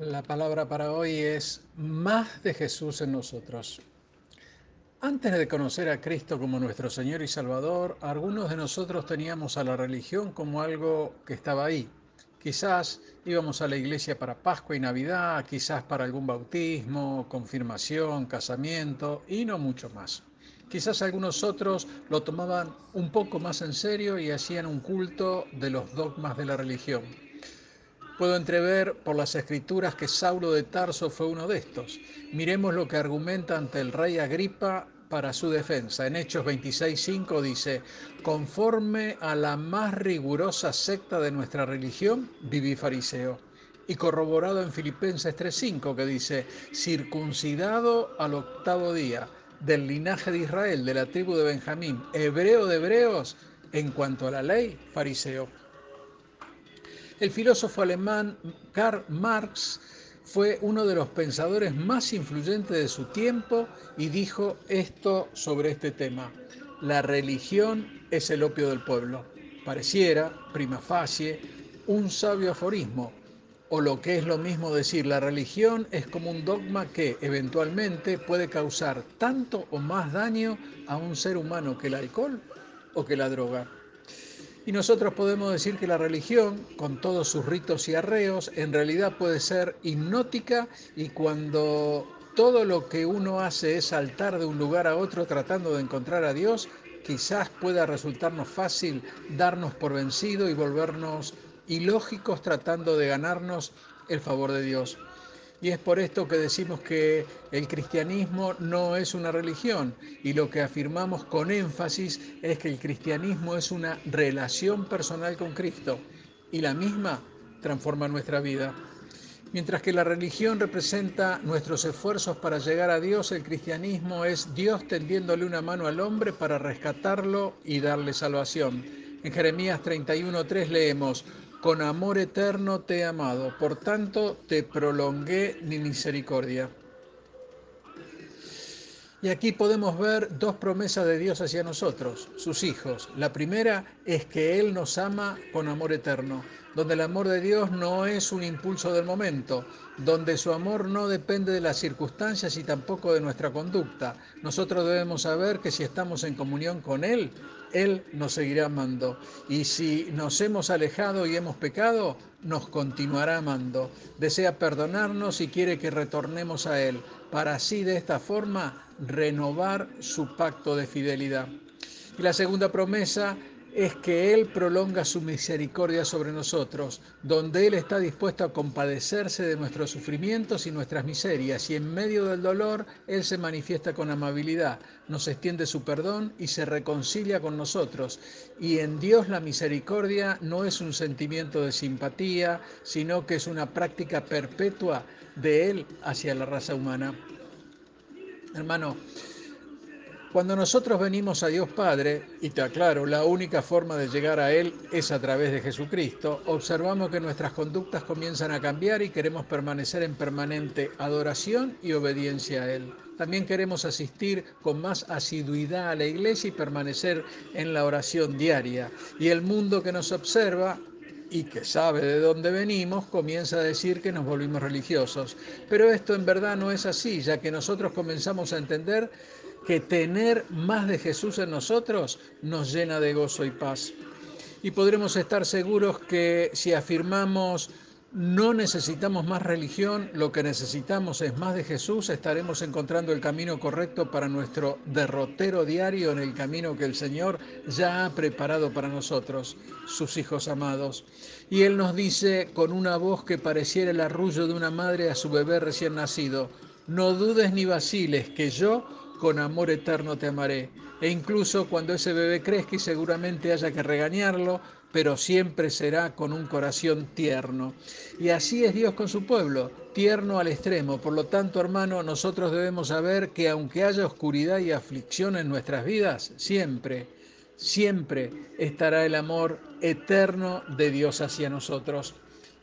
La palabra para hoy es más de Jesús en nosotros. Antes de conocer a Cristo como nuestro Señor y Salvador, algunos de nosotros teníamos a la religión como algo que estaba ahí. Quizás íbamos a la iglesia para Pascua y Navidad, quizás para algún bautismo, confirmación, casamiento y no mucho más. Quizás algunos otros lo tomaban un poco más en serio y hacían un culto de los dogmas de la religión. Puedo entrever por las escrituras que Saulo de Tarso fue uno de estos. Miremos lo que argumenta ante el rey Agripa para su defensa. En Hechos 26.5 dice, conforme a la más rigurosa secta de nuestra religión, viví fariseo. Y corroborado en Filipenses 3.5 que dice, circuncidado al octavo día, del linaje de Israel, de la tribu de Benjamín, hebreo de hebreos, en cuanto a la ley, fariseo. El filósofo alemán Karl Marx fue uno de los pensadores más influyentes de su tiempo y dijo esto sobre este tema. La religión es el opio del pueblo. Pareciera, prima facie, un sabio aforismo, o lo que es lo mismo decir, la religión es como un dogma que eventualmente puede causar tanto o más daño a un ser humano que el alcohol o que la droga. Y nosotros podemos decir que la religión, con todos sus ritos y arreos, en realidad puede ser hipnótica y cuando todo lo que uno hace es saltar de un lugar a otro tratando de encontrar a Dios, quizás pueda resultarnos fácil darnos por vencido y volvernos ilógicos tratando de ganarnos el favor de Dios. Y es por esto que decimos que el cristianismo no es una religión y lo que afirmamos con énfasis es que el cristianismo es una relación personal con Cristo y la misma transforma nuestra vida. Mientras que la religión representa nuestros esfuerzos para llegar a Dios, el cristianismo es Dios tendiéndole una mano al hombre para rescatarlo y darle salvación. En Jeremías 31.3 leemos, con amor eterno te he amado, por tanto te prolongué mi misericordia. Y aquí podemos ver dos promesas de Dios hacia nosotros, sus hijos. La primera es que Él nos ama con amor eterno, donde el amor de Dios no es un impulso del momento, donde su amor no depende de las circunstancias y tampoco de nuestra conducta. Nosotros debemos saber que si estamos en comunión con Él, Él nos seguirá amando. Y si nos hemos alejado y hemos pecado, nos continuará amando. Desea perdonarnos y quiere que retornemos a Él, para así de esta forma renovar su pacto de fidelidad. Y la segunda promesa es que Él prolonga su misericordia sobre nosotros, donde Él está dispuesto a compadecerse de nuestros sufrimientos y nuestras miserias, y en medio del dolor Él se manifiesta con amabilidad, nos extiende su perdón y se reconcilia con nosotros. Y en Dios la misericordia no es un sentimiento de simpatía, sino que es una práctica perpetua de Él hacia la raza humana. Hermano, cuando nosotros venimos a Dios Padre, y te aclaro, la única forma de llegar a Él es a través de Jesucristo, observamos que nuestras conductas comienzan a cambiar y queremos permanecer en permanente adoración y obediencia a Él. También queremos asistir con más asiduidad a la iglesia y permanecer en la oración diaria. Y el mundo que nos observa y que sabe de dónde venimos, comienza a decir que nos volvimos religiosos. Pero esto en verdad no es así, ya que nosotros comenzamos a entender que tener más de Jesús en nosotros nos llena de gozo y paz. Y podremos estar seguros que si afirmamos no necesitamos más religión, lo que necesitamos es más de Jesús, estaremos encontrando el camino correcto para nuestro derrotero diario en el camino que el Señor ya ha preparado para nosotros, sus hijos amados. Y Él nos dice con una voz que pareciera el arrullo de una madre a su bebé recién nacido, no dudes ni vaciles que yo con amor eterno te amaré. E incluso cuando ese bebé crezca y seguramente haya que regañarlo, pero siempre será con un corazón tierno. Y así es Dios con su pueblo, tierno al extremo. Por lo tanto, hermano, nosotros debemos saber que aunque haya oscuridad y aflicción en nuestras vidas, siempre, siempre estará el amor eterno de Dios hacia nosotros.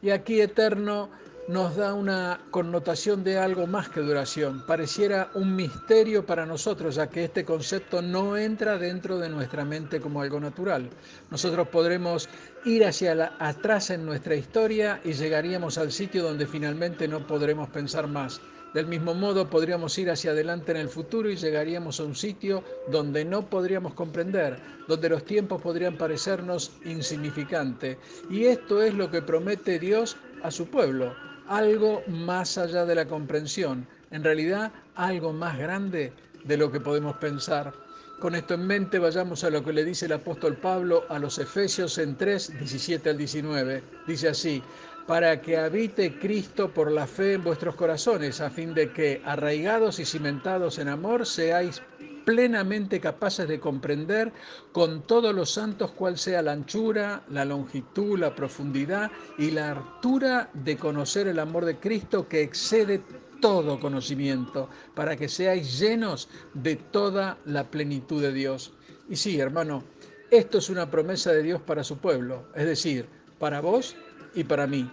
Y aquí eterno nos da una connotación de algo más que duración. Pareciera un misterio para nosotros, ya que este concepto no entra dentro de nuestra mente como algo natural. Nosotros podremos ir hacia atrás en nuestra historia y llegaríamos al sitio donde finalmente no podremos pensar más. Del mismo modo, podríamos ir hacia adelante en el futuro y llegaríamos a un sitio donde no podríamos comprender, donde los tiempos podrían parecernos insignificantes. Y esto es lo que promete Dios a su pueblo, algo más allá de la comprensión, en realidad algo más grande de lo que podemos pensar. Con esto en mente vayamos a lo que le dice el apóstol Pablo a los Efesios en 3, 17 al 19. Dice así, para que habite Cristo por la fe en vuestros corazones, a fin de que, arraigados y cimentados en amor, seáis plenamente capaces de comprender con todos los santos cuál sea la anchura, la longitud, la profundidad y la altura de conocer el amor de Cristo que excede todo conocimiento, para que seáis llenos de toda la plenitud de Dios. Y sí, hermano, esto es una promesa de Dios para su pueblo, es decir, para vos y para mí.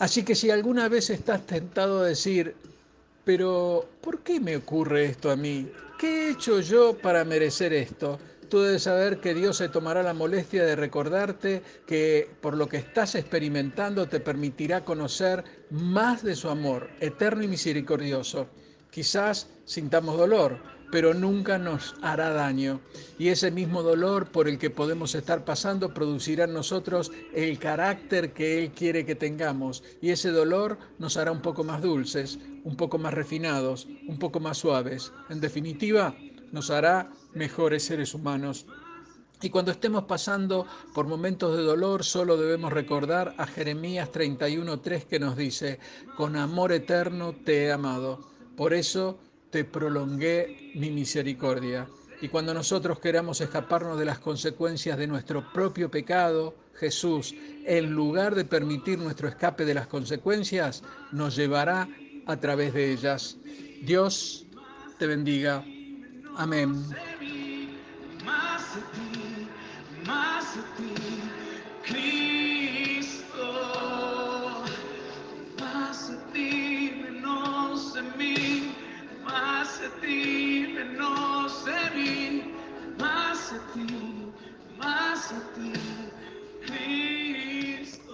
Así que si alguna vez estás tentado a decir, pero ¿por qué me ocurre esto a mí? ¿Qué he hecho yo para merecer esto? Tú debes saber que Dios se tomará la molestia de recordarte que por lo que estás experimentando te permitirá conocer más de su amor eterno y misericordioso. Quizás sintamos dolor, pero nunca nos hará daño. Y ese mismo dolor por el que podemos estar pasando producirá en nosotros el carácter que Él quiere que tengamos. Y ese dolor nos hará un poco más dulces, un poco más refinados, un poco más suaves. En definitiva, nos hará mejores seres humanos. Y cuando estemos pasando por momentos de dolor, solo debemos recordar a Jeremías 31.3 que nos dice, con amor eterno te he amado. Por eso te prolongué mi misericordia. Y cuando nosotros queramos escaparnos de las consecuencias de nuestro propio pecado, Jesús, en lugar de permitir nuestro escape de las consecuencias, nos llevará a través de ellas. Dios te bendiga. Amén. Más a ti, más a ti, Cristo.